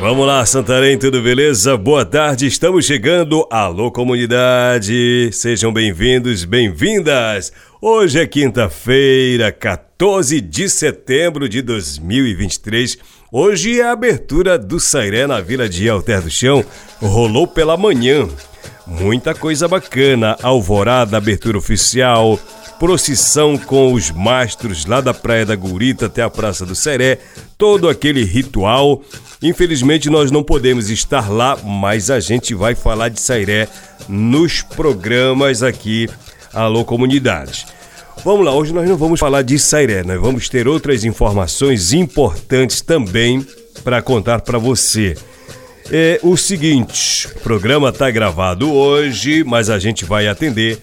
Vamos lá, Santarém, tudo beleza? Boa tarde, estamos chegando. Alô, comunidade! Sejam bem-vindos, bem-vindas! Hoje é quinta-feira, 14 de setembro de 2023. Hoje é a abertura do Sairé na Vila de Alter do Chão. Rolou pela manhã. Muita coisa bacana, alvorada, abertura oficial, procissão com os mastros lá da Praia da Gurita até a Praça do Seré, todo aquele ritual. Infelizmente nós não podemos estar lá, mas a gente vai falar de Sairé nos programas aqui Alô Comunidade. Vamos lá, hoje nós não vamos falar de Sairé, nós vamos ter outras informações importantes também para contar para você. É o seguinte, o programa está gravado hoje, mas a gente vai atender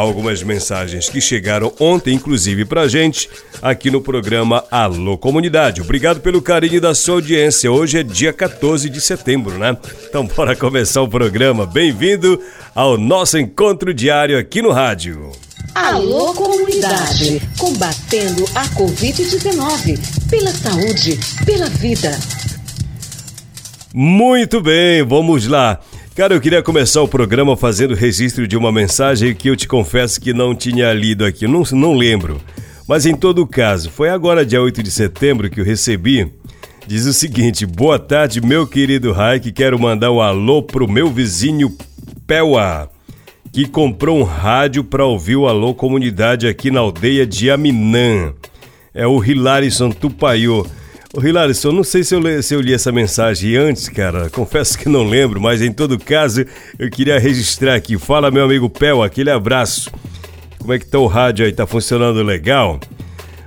algumas mensagens que chegaram ontem, inclusive pra gente, aqui no programa Alô Comunidade. Obrigado pelo carinho da sua audiência. Hoje é dia 14 de setembro, né? Então bora começar o programa. Bem-vindo ao nosso encontro diário aqui no rádio. Alô Comunidade, combatendo a Covid-19, pela saúde, pela vida. Muito bem, vamos lá. Cara, eu queria começar o programa fazendo registro de uma mensagem que eu te confesso que não tinha lido aqui, não, não lembro. Mas em todo caso, foi agora dia 8 de setembro que eu recebi. Diz o seguinte: Boa tarde, meu querido Raik. Quero mandar um alô pro meu vizinho Pewa, que comprou um rádio para ouvir o Alô Comunidade aqui na aldeia de Aminã. É o Hilarison Tupaiô. Ô Hilarison, não sei se eu, li, se eu li essa mensagem antes, cara. Confesso que não lembro, mas em todo caso, eu queria registrar aqui. Fala, meu amigo Pel, aquele abraço. Como é que tá o rádio aí? Tá funcionando legal?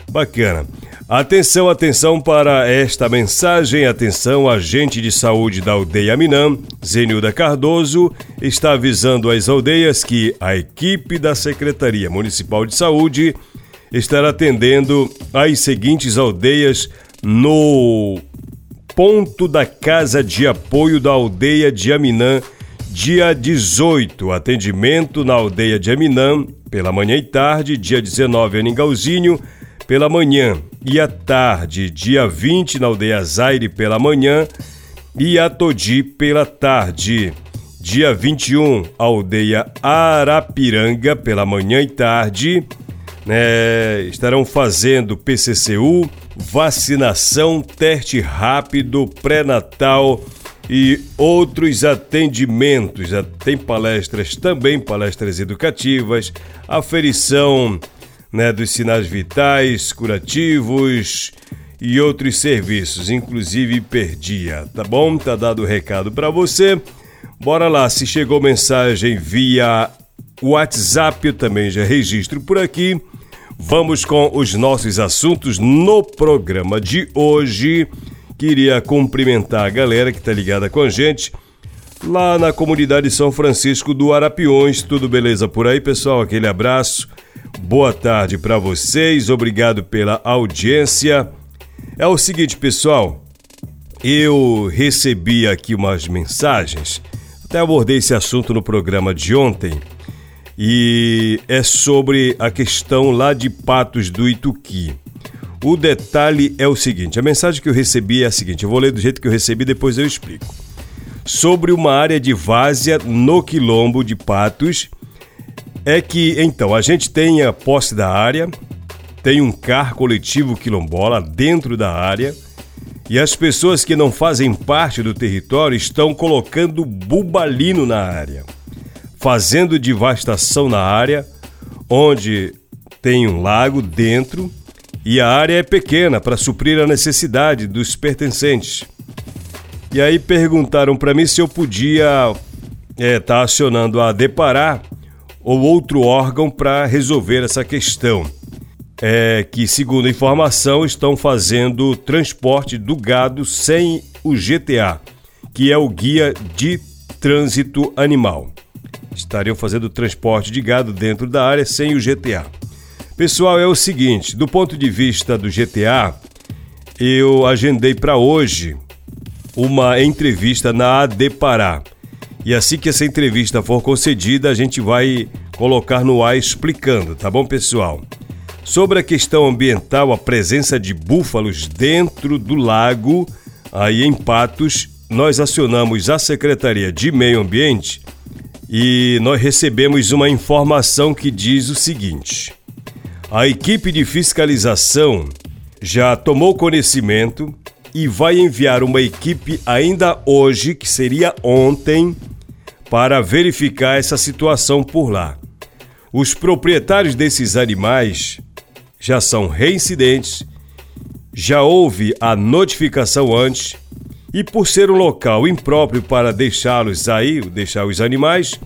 Bacana. Atenção, atenção para esta mensagem. Atenção, agente de saúde da aldeia Minam, Zenilda Cardoso, está avisando as aldeias que a equipe da Secretaria Municipal de Saúde estará atendendo as seguintes aldeias no ponto da Casa de Apoio da Aldeia de Aminã, dia 18. Atendimento na Aldeia de Aminã, pela manhã e tarde, dia 19 em Ningauzinho, pela manhã e à tarde, dia 20 na Aldeia Zaire, pela manhã e a Todi pela tarde. Dia 21, Aldeia Arapiranga, pela manhã e tarde. Né, estarão fazendo PCCU, vacinação, teste rápido, pré-natal e outros atendimentos. Tem palestras também, palestras educativas, aferição né, dos sinais vitais, curativos e outros serviços, inclusive perdia, tá bom? Tá dado o recado para você. Bora lá, se chegou mensagem via WhatsApp, eu também já registro por aqui. Vamos com os nossos assuntos no programa de hoje. Queria cumprimentar a galera que está ligada com a gente lá na comunidade São Francisco do Arapiões. Tudo beleza por aí, pessoal? Aquele abraço. Boa tarde para vocês. Obrigado pela audiência. É o seguinte, pessoal. Eu recebi aqui umas mensagens. Até abordei esse assunto no programa de ontem e é sobre a questão lá de Patos do Ituqui. O detalhe é o seguinte: a mensagem que eu recebi é a seguinte, eu vou ler do jeito que eu recebi, depois eu explico. Sobre uma área de várzea no quilombo de Patos, é que então a gente tem a posse da área, tem um car coletivo quilombola dentro da área. E as pessoas que não fazem parte do território estão colocando bubalino na área fazendo devastação na área, onde tem um lago dentro e a área é pequena para suprir a necessidade dos pertencentes. E aí perguntaram para mim se eu podia estar é, tá acionando a Deparar ou outro órgão para resolver essa questão. É que, segundo a informação, estão fazendo transporte do gado sem o GTA, que é o Guia de Trânsito Animal. Estariam fazendo transporte de gado dentro da área sem o GTA. Pessoal, é o seguinte: do ponto de vista do GTA, eu agendei para hoje uma entrevista na AD Pará. E assim que essa entrevista for concedida, a gente vai colocar no ar explicando, tá bom, pessoal? Sobre a questão ambiental, a presença de búfalos dentro do lago, aí em Patos, nós acionamos a Secretaria de Meio Ambiente e nós recebemos uma informação que diz o seguinte: a equipe de fiscalização já tomou conhecimento e vai enviar uma equipe ainda hoje, que seria ontem, para verificar essa situação por lá. Os proprietários desses animais já são reincidentes, já houve a notificação antes e por ser um local impróprio para deixá-los aí, deixar os animais,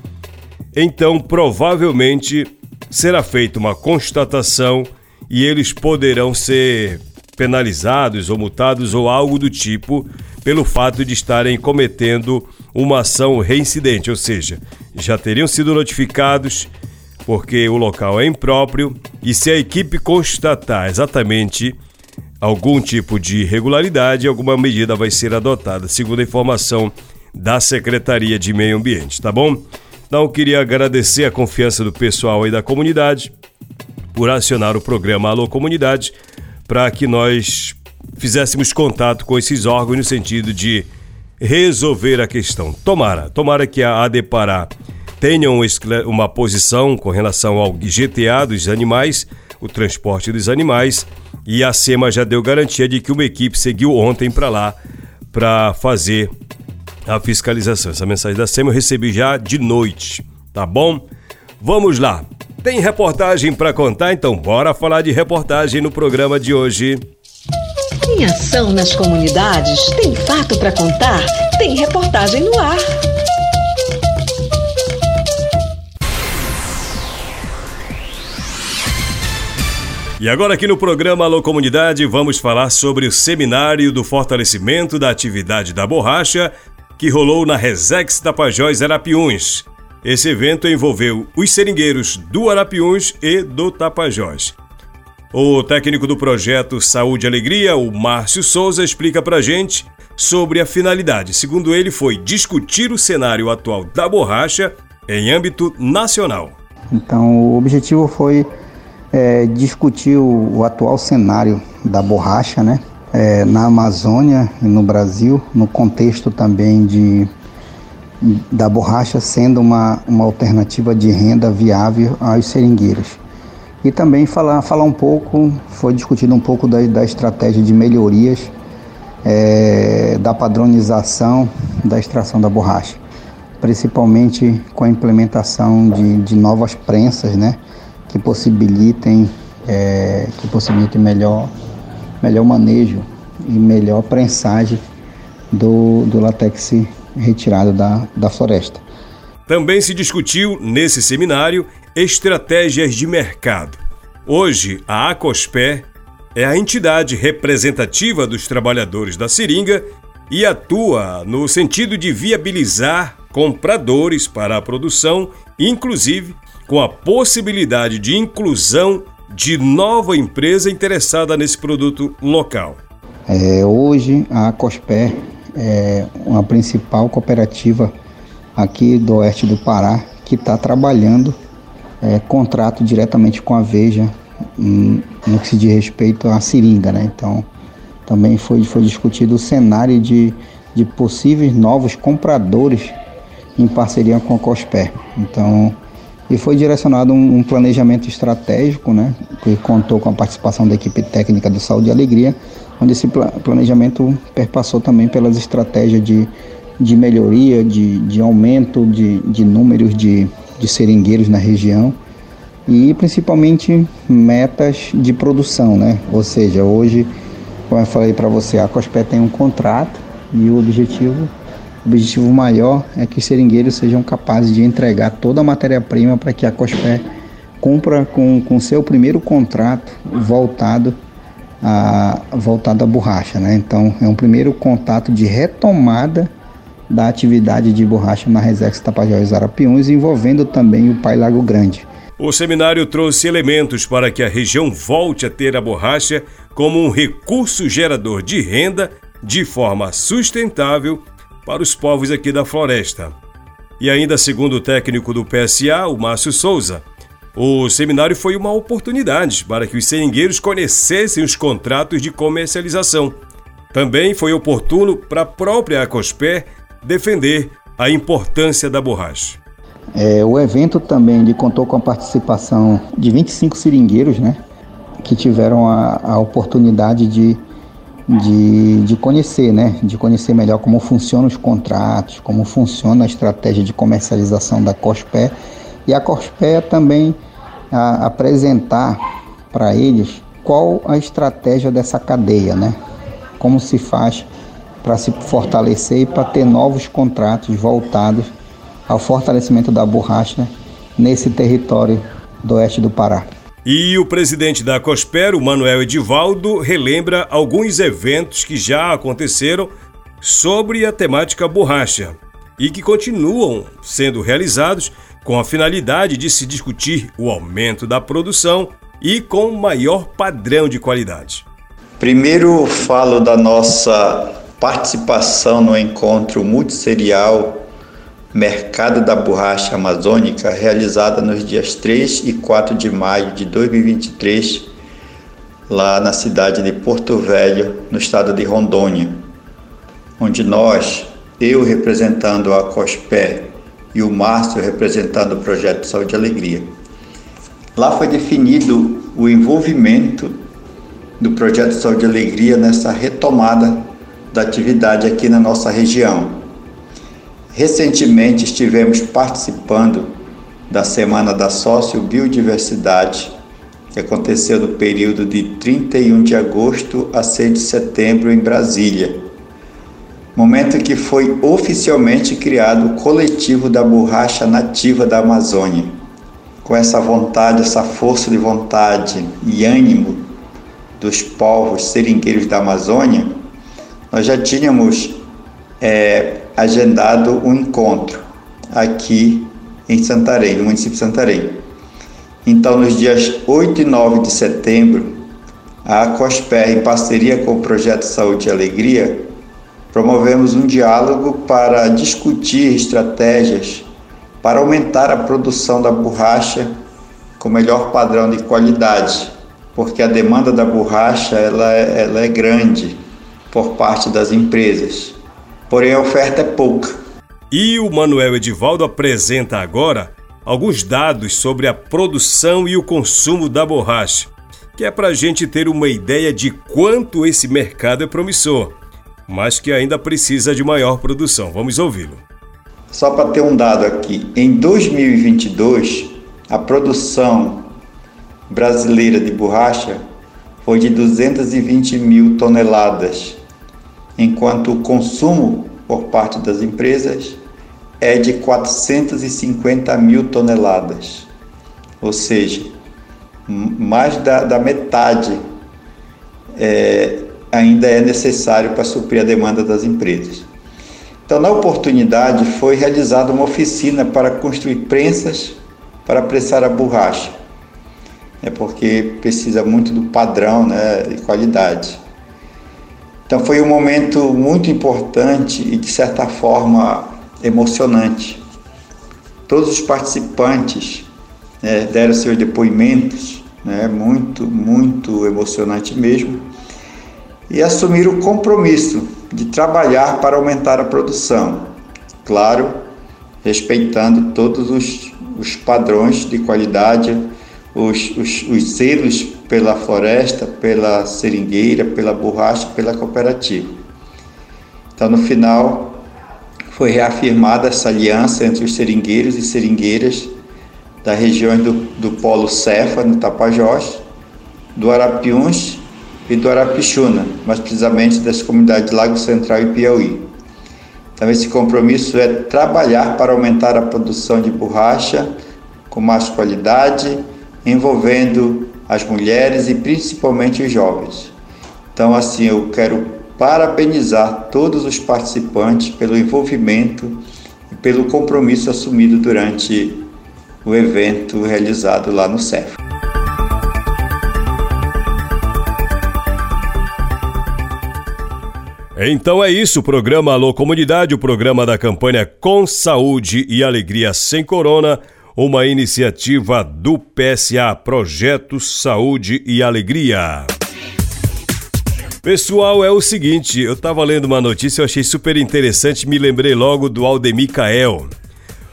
então provavelmente será feita uma constatação e eles poderão ser penalizados ou multados ou algo do tipo pelo fato de estarem cometendo uma ação reincidente, ou seja, já teriam sido notificados porque o local é impróprio e se a equipe constatar exatamente algum tipo de irregularidade, alguma medida vai ser adotada, segundo a informação da Secretaria de Meio Ambiente, tá bom? Então, queria agradecer a confiança do pessoal aí da comunidade por acionar o programa Alô Comunidade para que nós fizéssemos contato com esses órgãos no sentido de resolver a questão. Tomara, tomara que a ADEPARÁ tenha uma posição com relação ao GTA dos animais, o transporte dos animais, e a SEMA já deu garantia de que uma equipe seguiu ontem para lá para fazer a fiscalização. Essa mensagem da SEMA eu recebi já de noite, tá bom? Vamos lá. Tem reportagem para contar, então bora falar de reportagem no programa de hoje. Tem ação nas comunidades? Tem fato para contar? Tem reportagem no ar. E agora aqui no programa Alô Comunidade vamos falar sobre o seminário do fortalecimento da atividade da borracha que rolou na Resex Tapajós Arapiuns. Esse evento envolveu os seringueiros do Arapiuns e do Tapajós. O técnico do projeto Saúde e Alegria, o Márcio Souza, explica pra gente sobre a finalidade. Segundo ele, foi discutir o cenário atual da borracha em âmbito nacional. Então, o objetivo foi é, discutir o, o, atual cenário da borracha, né? É, na Amazônia e no Brasil, no contexto também de da borracha sendo uma, uma alternativa de renda viável aos seringueiros. E também falar, falar um pouco, foi discutido um pouco da, da estratégia de melhorias é, da padronização da extração da borracha, principalmente com a implementação de, de novas prensas, né, que possibilitem, é, que possibilitem melhor, melhor manejo e melhor prensagem do, do latex retirada da, da floresta. Também se discutiu nesse seminário estratégias de mercado. Hoje, a Acospé é a entidade representativa dos trabalhadores da seringa e atua no sentido de viabilizar compradores para a produção, inclusive com a possibilidade de inclusão de nova empresa interessada nesse produto local. É, hoje, a Acospé é uma principal cooperativa aqui do oeste do Pará que está trabalhando é, contrato diretamente com a Veja no que se diz respeito à seringa, né? Então também foi, foi discutido o cenário de, de possíveis novos compradores em parceria com a COSPER. Então, e foi direcionado um, um, planejamento estratégico, né, que contou com a participação da equipe técnica do Saúde e Alegria, onde esse planejamento perpassou também pelas estratégias de, de melhoria, de, de aumento de, de números de, de seringueiros na região e principalmente metas de produção, né? Ou seja, hoje, como eu falei para você, a Cospé tem um contrato E o objetivo, o objetivo maior é que os seringueiros sejam capazes de entregar toda a matéria-prima para que a Cospé cumpra com o seu primeiro contrato voltado a, voltado à borracha. Né? Então, é um primeiro contato de retomada da atividade de borracha na Resex Tapajós Arapiuns, envolvendo também o Pai Lago Grande. O seminário trouxe elementos para que a região volte a ter a borracha como um recurso gerador de renda de forma sustentável para os povos aqui da floresta. E ainda segundo o técnico do PSA, o Márcio Souza, o seminário foi uma oportunidade para que os seringueiros conhecessem os contratos de comercialização. Também foi oportuno para a própria Acospé defender a importância da borracha. É, o evento também contou com a participação de 25 seringueiros, né, que tiveram a, a oportunidade de, de, de, conhecer, né, de conhecer melhor como funcionam os contratos, como funciona a estratégia de comercialização da Cospé. E a Cospé também a, apresentar para eles qual a estratégia dessa cadeia, né, como se faz para se fortalecer e para ter novos contratos voltados ao fortalecimento da borracha nesse território do oeste do Pará. E o presidente da Cospero, Manuel Edivaldo, relembra alguns eventos que já aconteceram sobre a temática borracha e que continuam sendo realizados com a finalidade de se discutir o aumento da produção e com maior padrão de qualidade. Primeiro falo da nossa participação no encontro multisserial Mercado da Borracha Amazônica, realizada nos dias 3 e 4 de maio de 2023, lá na cidade de Porto Velho, no estado de Rondônia, onde nós, eu representando a COSPÉ e o Márcio representando o projeto Saúde e Alegria. Lá foi definido o envolvimento do projeto Saúde e Alegria nessa retomada da atividade aqui na nossa região. Recentemente estivemos participando da Semana da Sociobiodiversidade, que aconteceu no período de 31 de agosto a 6 de setembro em Brasília. Momento que foi oficialmente criado o coletivo da borracha nativa da Amazônia. Com essa vontade, essa força de vontade e ânimo dos povos seringueiros da Amazônia, nós já tínhamos é, agendado um encontro aqui em Santarém, no município de Santarém. Então, nos dias 8 e 9 de setembro, a COSPER, em parceria com o Projeto Saúde e Alegria, promovemos um diálogo para discutir estratégias para aumentar a produção da borracha com melhor padrão de qualidade, porque a demanda da borracha ela é, ela é grande por parte das empresas. Porém, a oferta é pouca. E o Manuel Edivaldo apresenta agora alguns dados sobre a produção e o consumo da borracha, que é para a gente ter uma ideia de quanto esse mercado é promissor, mas que ainda precisa de maior produção. Vamos ouvi-lo. Só para ter um dado aqui, em 2022, a produção brasileira de borracha foi de 220 mil toneladas, enquanto o consumo por parte das empresas é de 450 mil toneladas, ou seja, mais da, da metade é, ainda é necessário para suprir a demanda das empresas. Então, na oportunidade, foi realizada uma oficina para construir prensas para pressar a borracha, é porque precisa muito do padrão né, de qualidade. Então foi um momento muito importante e de certa forma emocionante. Todos os participantes né, deram seus depoimentos, né, muito, muito emocionante mesmo, e assumiram o compromisso de trabalhar para aumentar a produção. Claro, respeitando todos os, os padrões de qualidade, os, os, os selos pela floresta, pela seringueira, pela borracha, pela cooperativa. Então, no final, foi reafirmada essa aliança entre os seringueiros e seringueiras da região do, do Polo Cefa, no Tapajós, do Arapiuns, e do Arapixuna, mais precisamente das comunidades Lago Central e Piauí. Então, esse compromisso é trabalhar para aumentar a produção de borracha com mais qualidade, envolvendo as mulheres e principalmente os jovens. Então, assim, eu quero parabenizar todos os participantes pelo envolvimento e pelo compromisso assumido durante o evento realizado lá no CEF. Então é isso, o programa Alô Comunidade, o programa da campanha Com Saúde e Alegria Sem Corona, uma iniciativa do PSA, Projeto Saúde e Alegria. Pessoal, é o seguinte, eu estava lendo uma notícia, eu achei super interessante, me lembrei logo do Aldemir Cael.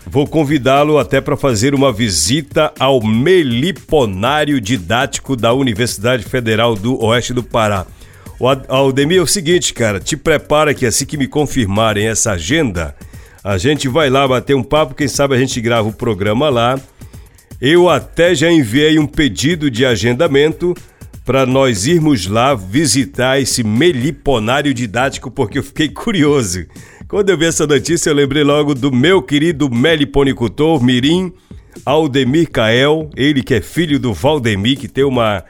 Vou convidá-lo até para fazer uma visita ao Meliponário Didático da Universidade Federal do Oeste do Pará. O Aldemir, é o seguinte, cara, te prepara que assim que me confirmarem essa agenda, a gente vai lá bater um papo, quem sabe a gente grava o programa lá. Eu até já enviei um pedido de agendamento para nós irmos lá visitar esse meliponário didático, porque eu fiquei curioso. Quando eu vi essa notícia, eu lembrei logo do meu querido meliponicultor Mirim Aldemir Cael, ele que é filho do Valdemir, que tem uma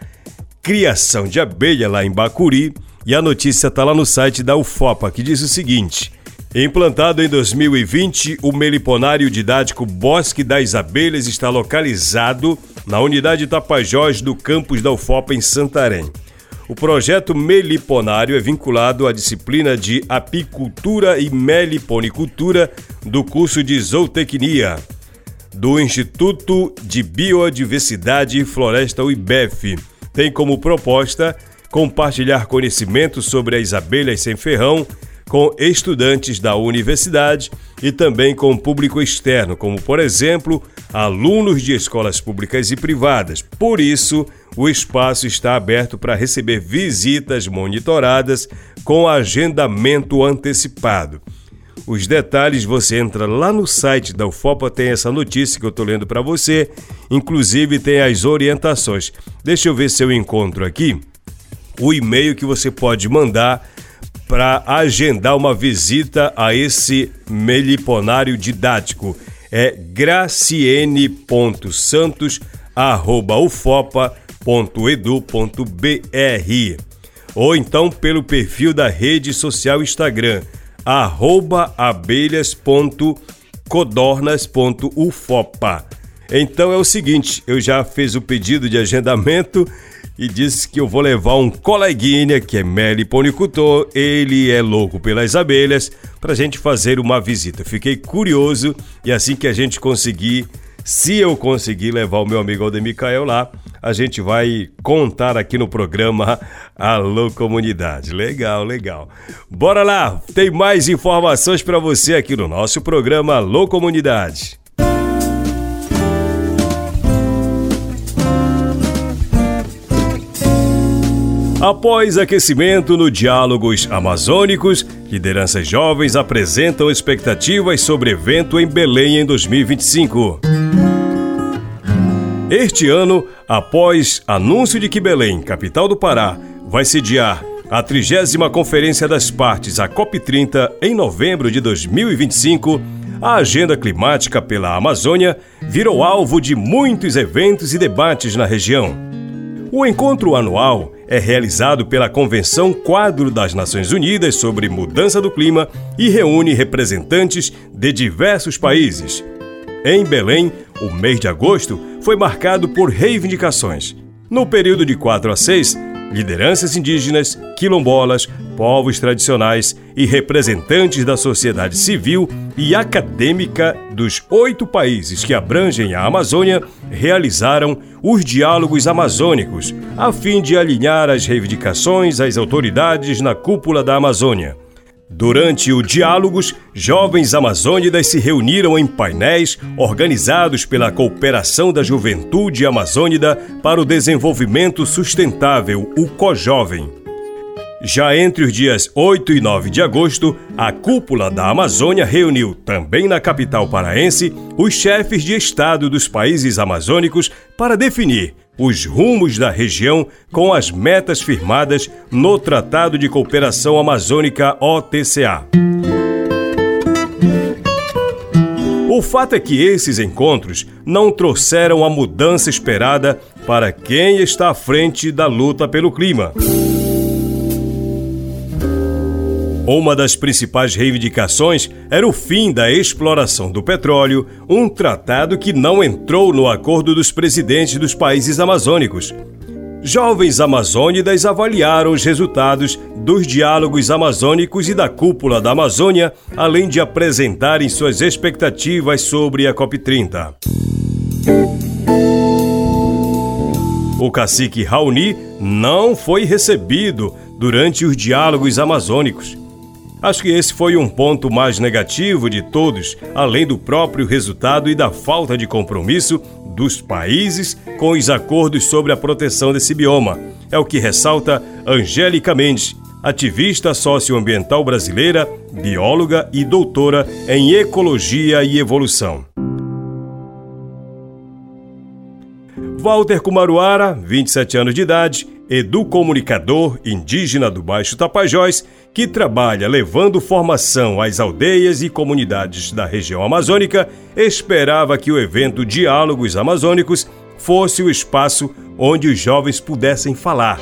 criação de abelha lá em Bacuri, e a notícia está lá no site da UFOPA, que diz o seguinte: Implantado em 2020, o meliponário didático Bosque das Abelhas está localizado na unidade Tapajós do campus da UFOPA em Santarém. O projeto meliponário é vinculado à disciplina de apicultura e meliponicultura do curso de zootecnia do Instituto de Biodiversidade e Floresta UIBEF tem como proposta compartilhar conhecimentos sobre as abelhas sem ferrão com estudantes da universidade e também com público externo, como por exemplo, alunos de escolas públicas e privadas. Por isso, o espaço está aberto para receber visitas monitoradas com agendamento antecipado. Os detalhes você entra lá no site da UFOPA, tem essa notícia que eu estou lendo para você, inclusive tem as orientações. Deixa eu ver se eu encontro aqui o e-mail que você pode mandar para agendar uma visita a esse meliponário didático. É graciene.santos@ufopa.edu.br ou então pelo perfil da rede social Instagram abelhas.codornas.ufopa. Então é o seguinte, eu já fiz o pedido de agendamento e disse que eu vou levar um coleguinha que é meliponicultor, ele é louco pelas abelhas, para a gente fazer uma visita. Fiquei curioso e assim que a gente conseguir se eu conseguir levar o meu amigo Aldemir Cael lá, a gente vai contar aqui no programa Alô Comunidade. Legal, legal. Bora lá, tem mais informações para você aqui no nosso programa Alô Comunidade. Após aquecimento no Diálogos Amazônicos, lideranças jovens apresentam expectativas sobre evento em Belém em 2025. Este ano, após anúncio de que Belém, capital do Pará, vai sediar a 30 Conferência das Partes, a COP30, em novembro de 2025, a agenda climática pela Amazônia virou alvo de muitos eventos e debates na região. O encontro anual é realizado pela Convenção Quadro das Nações Unidas sobre Mudança do Clima e reúne representantes de diversos países. Em Belém, o mês de agosto foi marcado por reivindicações. No período de 4 a 6, lideranças indígenas, quilombolas, povos tradicionais e representantes da sociedade civil e acadêmica dos oito países que abrangem a Amazônia realizaram os diálogos amazônicos, a fim de alinhar as reivindicações às autoridades na cúpula da Amazônia. Durante o Diálogos, jovens amazônidas se reuniram em painéis organizados pela Cooperação da Juventude Amazônida para o Desenvolvimento Sustentável, o COJovem. Já entre os dias 8 e 9 de agosto, a Cúpula da Amazônia reuniu, também na capital paraense, os chefes de Estado dos países amazônicos para definir os rumos da região com as metas firmadas no Tratado de Cooperação Amazônica OTCA. O fato é que esses encontros não trouxeram a mudança esperada para quem está à frente da luta pelo clima. Uma das principais reivindicações era o fim da exploração do petróleo, um tratado que não entrou no acordo dos presidentes dos países amazônicos. Jovens amazônidas avaliaram os resultados dos diálogos amazônicos e da cúpula da Amazônia, além de apresentarem suas expectativas sobre a COP30. O cacique Raoni não foi recebido durante os diálogos amazônicos. Acho que esse foi um ponto mais negativo de todos, além do próprio resultado e da falta de compromisso dos países com os acordos sobre a proteção desse bioma. É o que ressalta Angélica Mendes, ativista socioambiental brasileira, bióloga e doutora em ecologia e evolução. Walter Kumaruara, 27 anos de idade, educomunicador indígena do Baixo Tapajós, que trabalha levando formação às aldeias e comunidades da região amazônica, esperava que o evento Diálogos Amazônicos fosse o espaço onde os jovens pudessem falar.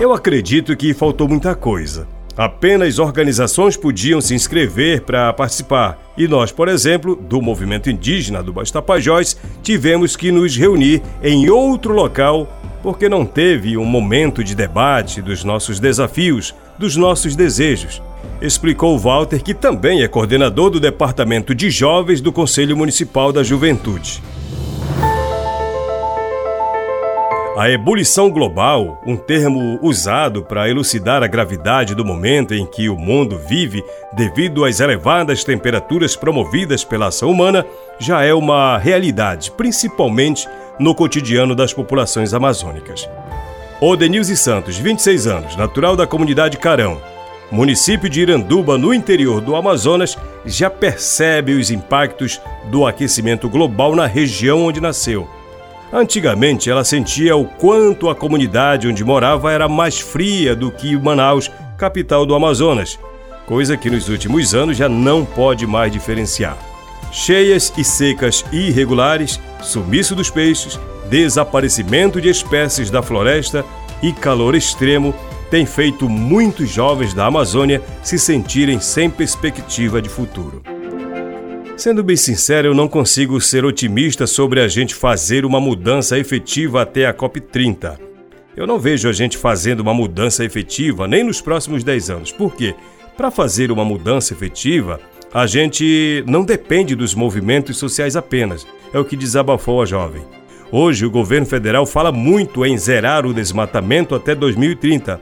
Eu acredito que faltou muita coisa. Apenas organizações podiam se inscrever para participar. E nós, por exemplo, do movimento indígena do Baixo Tapajós, tivemos que nos reunir em outro local porque não teve um momento de debate dos nossos desafios, dos nossos desejos. Explicou Walter, que também é coordenador do Departamento de Jovens do Conselho Municipal da Juventude. A ebulição global, um termo usado para elucidar a gravidade do momento em que o mundo vive devido às elevadas temperaturas promovidas pela ação humana, já é uma realidade, principalmente no cotidiano das populações amazônicas. O Denilze Santos, 26 anos, natural da comunidade Carão, município de Iranduba, no interior do Amazonas, já percebe os impactos do aquecimento global na região onde nasceu Antigamente ela sentia o quanto a comunidade onde morava era mais fria do que Manaus, capital do Amazonas, coisa que nos últimos anos já não pode mais diferenciar. Cheias e secas irregulares, sumiço dos peixes, desaparecimento de espécies da floresta e calor extremo têm feito muitos jovens da Amazônia se sentirem sem perspectiva de futuro. Sendo bem sincero, eu não consigo ser otimista sobre a gente fazer uma mudança efetiva até a COP30. Eu não vejo a gente fazendo uma mudança efetiva nem nos próximos 10 anos. Por quê? Para fazer uma mudança efetiva, a gente não depende dos movimentos sociais apenas. É o que desabafou a jovem. Hoje, o governo federal fala muito em zerar o desmatamento até 2030,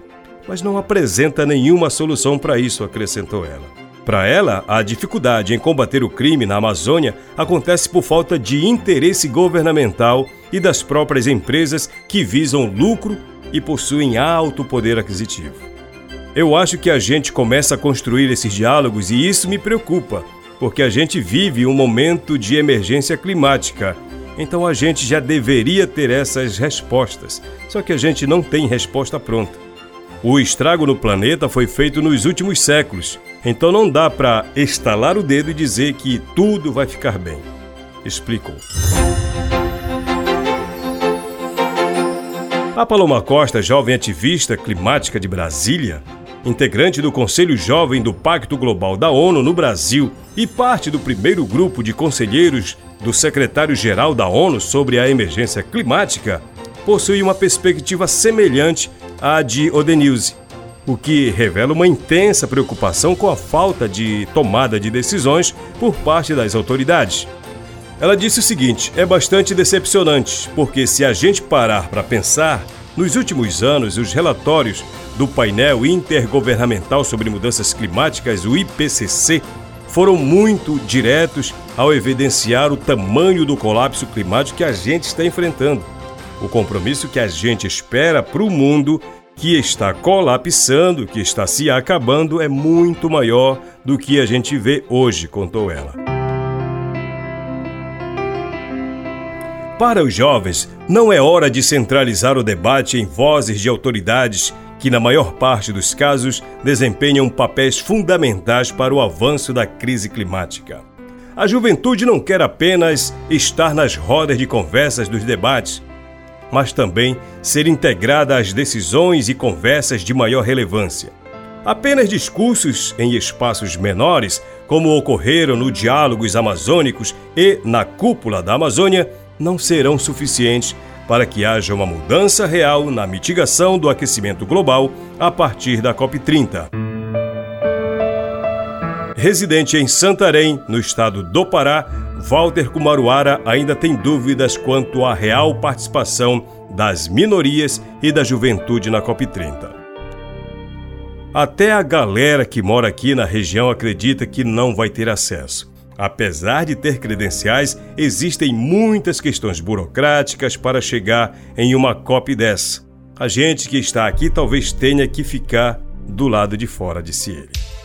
mas não apresenta nenhuma solução para isso, acrescentou ela. Para ela, a dificuldade em combater o crime na Amazônia acontece por falta de interesse governamental e das próprias empresas que visam lucro e possuem alto poder aquisitivo. Eu acho que a gente começa a construir esses diálogos e isso me preocupa, porque a gente vive um momento de emergência climática. Então a gente já deveria ter essas respostas, só que a gente não tem resposta pronta. O estrago no planeta foi feito nos últimos séculos então não dá para estalar o dedo e dizer que tudo vai ficar bem. Explicou. A Paloma Costa, jovem ativista climática de Brasília, integrante do Conselho Jovem do Pacto Global da ONU no Brasil e parte do primeiro grupo de conselheiros do secretário-geral da ONU sobre a emergência climática, possui uma perspectiva semelhante à de Odenilze o que revela uma intensa preocupação com a falta de tomada de decisões por parte das autoridades. Ela disse o seguinte: é bastante decepcionante, porque se a gente parar para pensar, nos últimos anos os relatórios do painel intergovernamental sobre mudanças climáticas, o IPCC, foram muito diretos ao evidenciar o tamanho do colapso climático que a gente está enfrentando. O compromisso que a gente espera para o mundo que está colapsando, que está se acabando, é muito maior do que a gente vê hoje, contou ela. Para os jovens, não é hora de centralizar o debate em vozes de autoridades que, na maior parte dos casos, desempenham papéis fundamentais para o avanço da crise climática. A juventude não quer apenas estar nas rodas de conversas dos debates, mas também ser integrada às decisões e conversas de maior relevância. Apenas discursos em espaços menores, como ocorreram no Diálogos Amazônicos e na Cúpula da Amazônia, não serão suficientes para que haja uma mudança real na mitigação do aquecimento global a partir da COP30. Residente em Santarém, no estado do Pará, Walter Kumaruara ainda tem dúvidas quanto à real participação das minorias e da juventude na COP30. Até a galera que mora aqui na região acredita que não vai ter acesso. Apesar de ter credenciais, existem muitas questões burocráticas para chegar em uma COP dessa. A gente que está aqui talvez tenha que ficar do lado de fora, disse ele.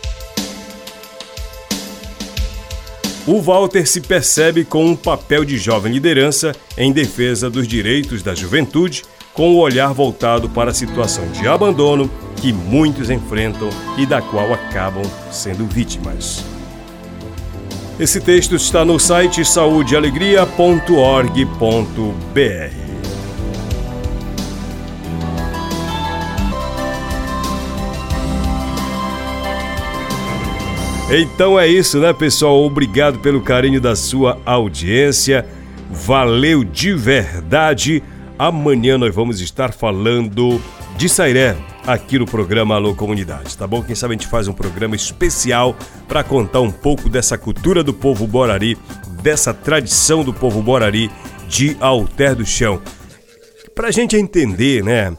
O Walter se percebe com um papel de jovem liderança em defesa dos direitos da juventude, com o olhar voltado para a situação de abandono que muitos enfrentam e da qual acabam sendo vítimas. Esse texto está no site saudealegria.org.br. Então é isso, né, pessoal? Obrigado pelo carinho da sua audiência. Valeu de verdade. Amanhã nós vamos estar falando de Sairé aqui no programa Alô Comunidade, tá bom? Quem sabe a gente faz um programa especial para contar um pouco dessa cultura do povo Borari, dessa tradição do povo Borari de Alter do Chão. Pra gente entender, né?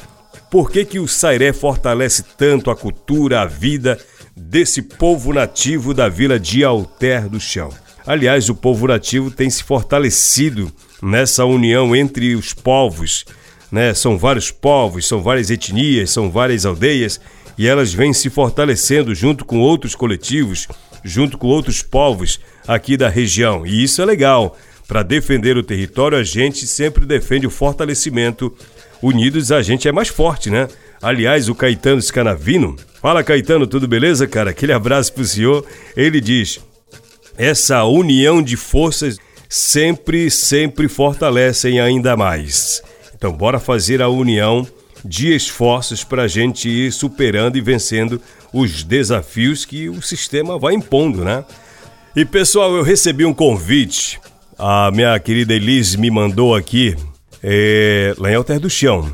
Por que, que o Sairé fortalece tanto a cultura, a vida desse povo nativo da vila de Alter do Chão. Aliás, o povo nativo tem se fortalecido nessa união entre os povos. Né? São vários povos, são várias etnias, são várias aldeias e elas vêm se fortalecendo junto com outros coletivos, junto com outros povos aqui da região. E isso é legal. Para defender o território, a gente sempre defende o fortalecimento. Unidos a gente é mais forte, né? Aliás, o Caetano Scanavino. Fala, Caetano, tudo beleza, cara? Aquele abraço pro senhor. Ele diz: essa união de forças sempre, sempre fortalecem ainda mais. Então, bora fazer a união de esforços para a gente ir superando e vencendo os desafios que o sistema vai impondo, né? E pessoal, eu recebi um convite. A minha querida Elise me mandou aqui, é, lá em Alter do Chão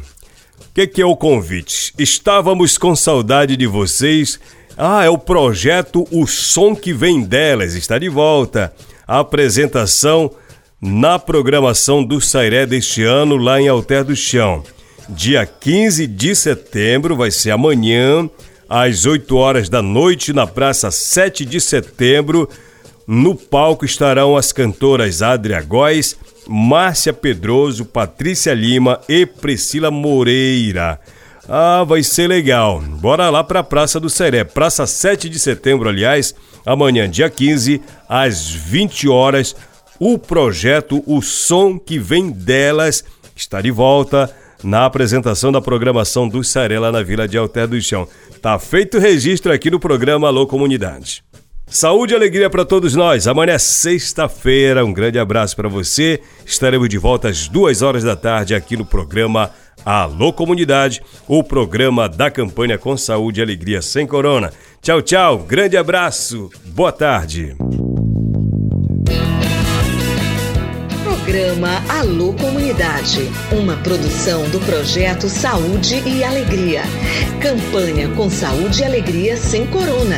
que, que é o convite? Estávamos com saudade de vocês. Ah, é o projeto O Som que Vem Delas. Está de volta. A apresentação na programação do Sairé deste ano, lá em Alter do Chão. Dia 15 de setembro, vai ser amanhã, às 8 horas da noite, na Praça 7 de Setembro. No palco estarão as cantoras Adria Góes Márcia Pedroso, Patrícia Lima e Priscila Moreira. Ah, vai ser legal. Bora lá para a Praça do Seré, Praça 7 de setembro, aliás, amanhã, dia 15, às 20 horas. O projeto O Som que Vem Delas está de volta na apresentação da programação do Seré lá na Vila de Alter do Chão. Tá feito o registro aqui no programa Alô Comunidade. Saúde e alegria para todos nós. Amanhã é sexta-feira. Um grande abraço para você. Estaremos de volta às duas horas da tarde aqui no programa Alô Comunidade, o programa da campanha com saúde e alegria sem corona. Tchau, tchau. Grande abraço. Boa tarde. Programa Alô Comunidade, uma produção do projeto Saúde e Alegria. Campanha com saúde e alegria sem corona.